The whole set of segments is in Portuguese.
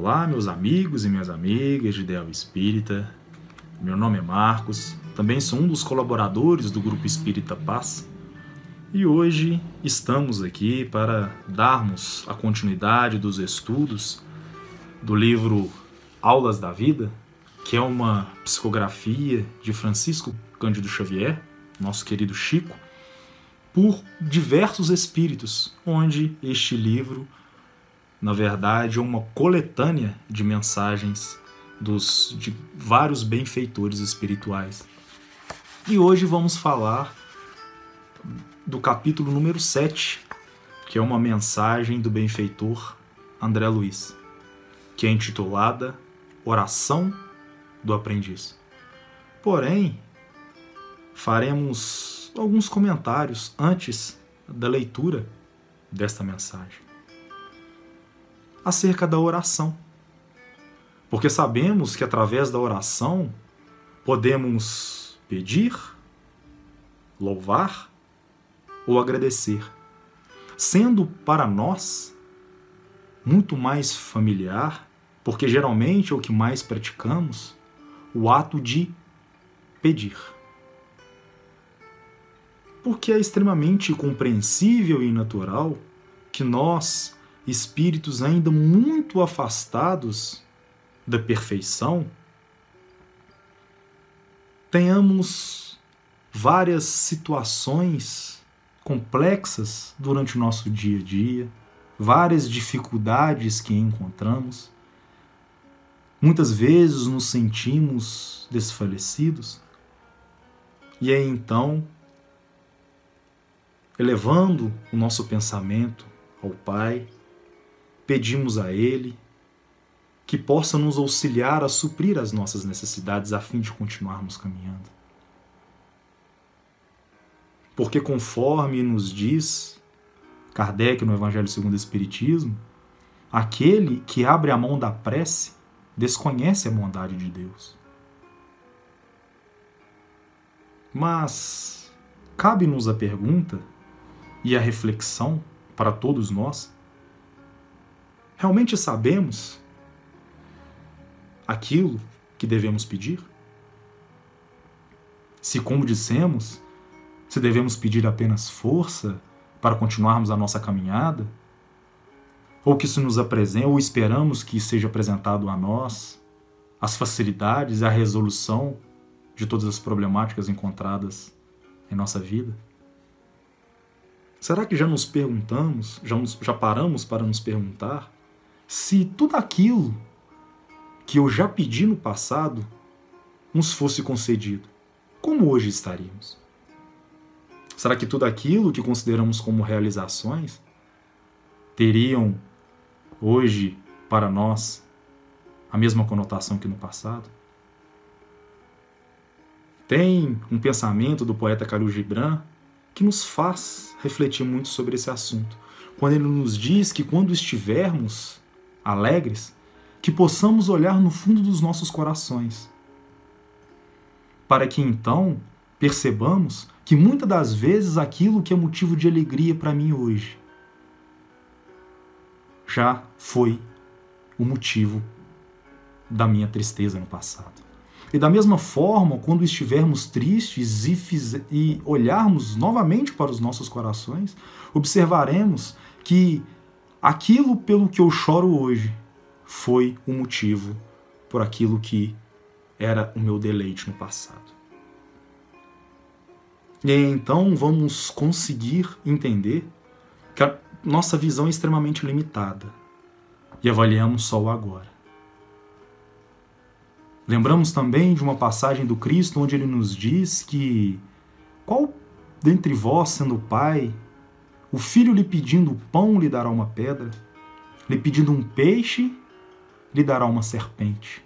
Olá, meus amigos e minhas amigas de Ideal Espírita. Meu nome é Marcos, também sou um dos colaboradores do Grupo Espírita Paz. E hoje estamos aqui para darmos a continuidade dos estudos do livro Aulas da Vida, que é uma psicografia de Francisco Cândido Xavier, nosso querido Chico, por diversos espíritos, onde este livro na verdade, uma coletânea de mensagens dos, de vários benfeitores espirituais. E hoje vamos falar do capítulo número 7, que é uma mensagem do benfeitor André Luiz, que é intitulada Oração do Aprendiz. Porém, faremos alguns comentários antes da leitura desta mensagem acerca da oração. Porque sabemos que através da oração podemos pedir, louvar ou agradecer, sendo para nós muito mais familiar, porque geralmente é o que mais praticamos, o ato de pedir. Porque é extremamente compreensível e natural que nós espíritos ainda muito afastados da perfeição, tenhamos várias situações complexas durante o nosso dia a dia, várias dificuldades que encontramos. Muitas vezes nos sentimos desfalecidos, e aí então, elevando o nosso pensamento ao Pai, pedimos a Ele que possa nos auxiliar a suprir as nossas necessidades a fim de continuarmos caminhando. Porque, conforme nos diz Kardec no Evangelho segundo o Espiritismo, aquele que abre a mão da prece desconhece a bondade de Deus. Mas cabe-nos a pergunta e a reflexão para todos nós Realmente sabemos aquilo que devemos pedir? Se, como dissemos, se devemos pedir apenas força para continuarmos a nossa caminhada? Ou que isso nos apresente, ou esperamos que seja apresentado a nós as facilidades a resolução de todas as problemáticas encontradas em nossa vida? Será que já nos perguntamos, já, nos, já paramos para nos perguntar se tudo aquilo que eu já pedi no passado nos fosse concedido, como hoje estaríamos? Será que tudo aquilo que consideramos como realizações teriam hoje para nós a mesma conotação que no passado? Tem um pensamento do poeta Khalil Gibran que nos faz refletir muito sobre esse assunto, quando ele nos diz que quando estivermos alegres, que possamos olhar no fundo dos nossos corações, para que então percebamos que muitas das vezes aquilo que é motivo de alegria para mim hoje já foi o motivo da minha tristeza no passado. E da mesma forma, quando estivermos tristes e, e olharmos novamente para os nossos corações, observaremos que aquilo pelo que eu choro hoje foi o motivo por aquilo que era o meu deleite no passado. E então vamos conseguir entender que a nossa visão é extremamente limitada e avaliamos só o agora. Lembramos também de uma passagem do Cristo onde ele nos diz que qual dentre vós, sendo pai, o filho lhe pedindo pão lhe dará uma pedra, lhe pedindo um peixe lhe dará uma serpente.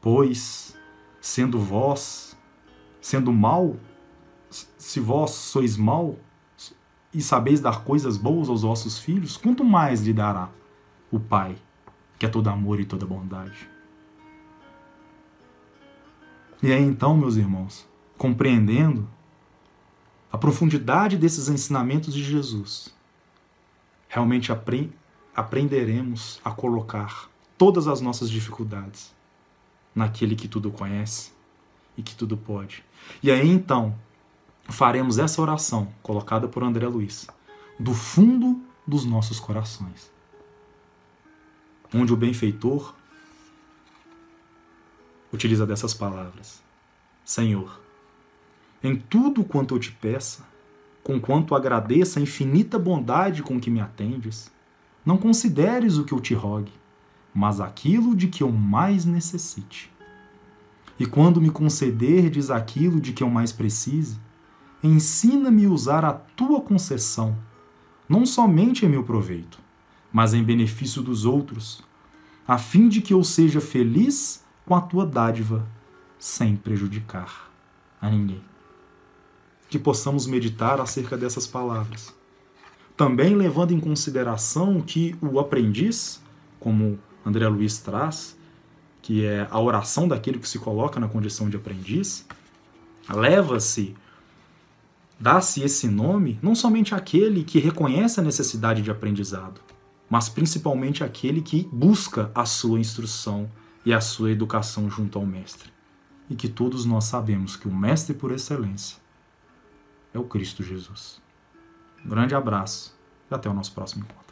Pois, sendo vós, sendo mal, se vós sois mal e sabeis dar coisas boas aos vossos filhos, quanto mais lhe dará o Pai, que é todo amor e toda bondade. E aí então, meus irmãos, compreendendo a profundidade desses ensinamentos de Jesus, realmente aprenderemos a colocar todas as nossas dificuldades naquele que tudo conhece e que tudo pode. E aí então faremos essa oração colocada por André Luiz do fundo dos nossos corações, onde o benfeitor utiliza dessas palavras: Senhor, em tudo quanto eu te peça, com quanto agradeça a infinita bondade com que me atendes, não consideres o que eu te rogue, mas aquilo de que eu mais necessite. E quando me concederdes aquilo de que eu mais precise, ensina-me a usar a tua concessão, não somente em meu proveito, mas em benefício dos outros, a fim de que eu seja feliz com a tua dádiva, sem prejudicar a ninguém. Que possamos meditar acerca dessas palavras. Também levando em consideração que o aprendiz, como André Luiz traz, que é a oração daquele que se coloca na condição de aprendiz, leva-se, dá-se esse nome não somente àquele que reconhece a necessidade de aprendizado, mas principalmente àquele que busca a sua instrução e a sua educação junto ao Mestre. E que todos nós sabemos que o Mestre por excelência é o Cristo Jesus. Um grande abraço e até o nosso próximo encontro.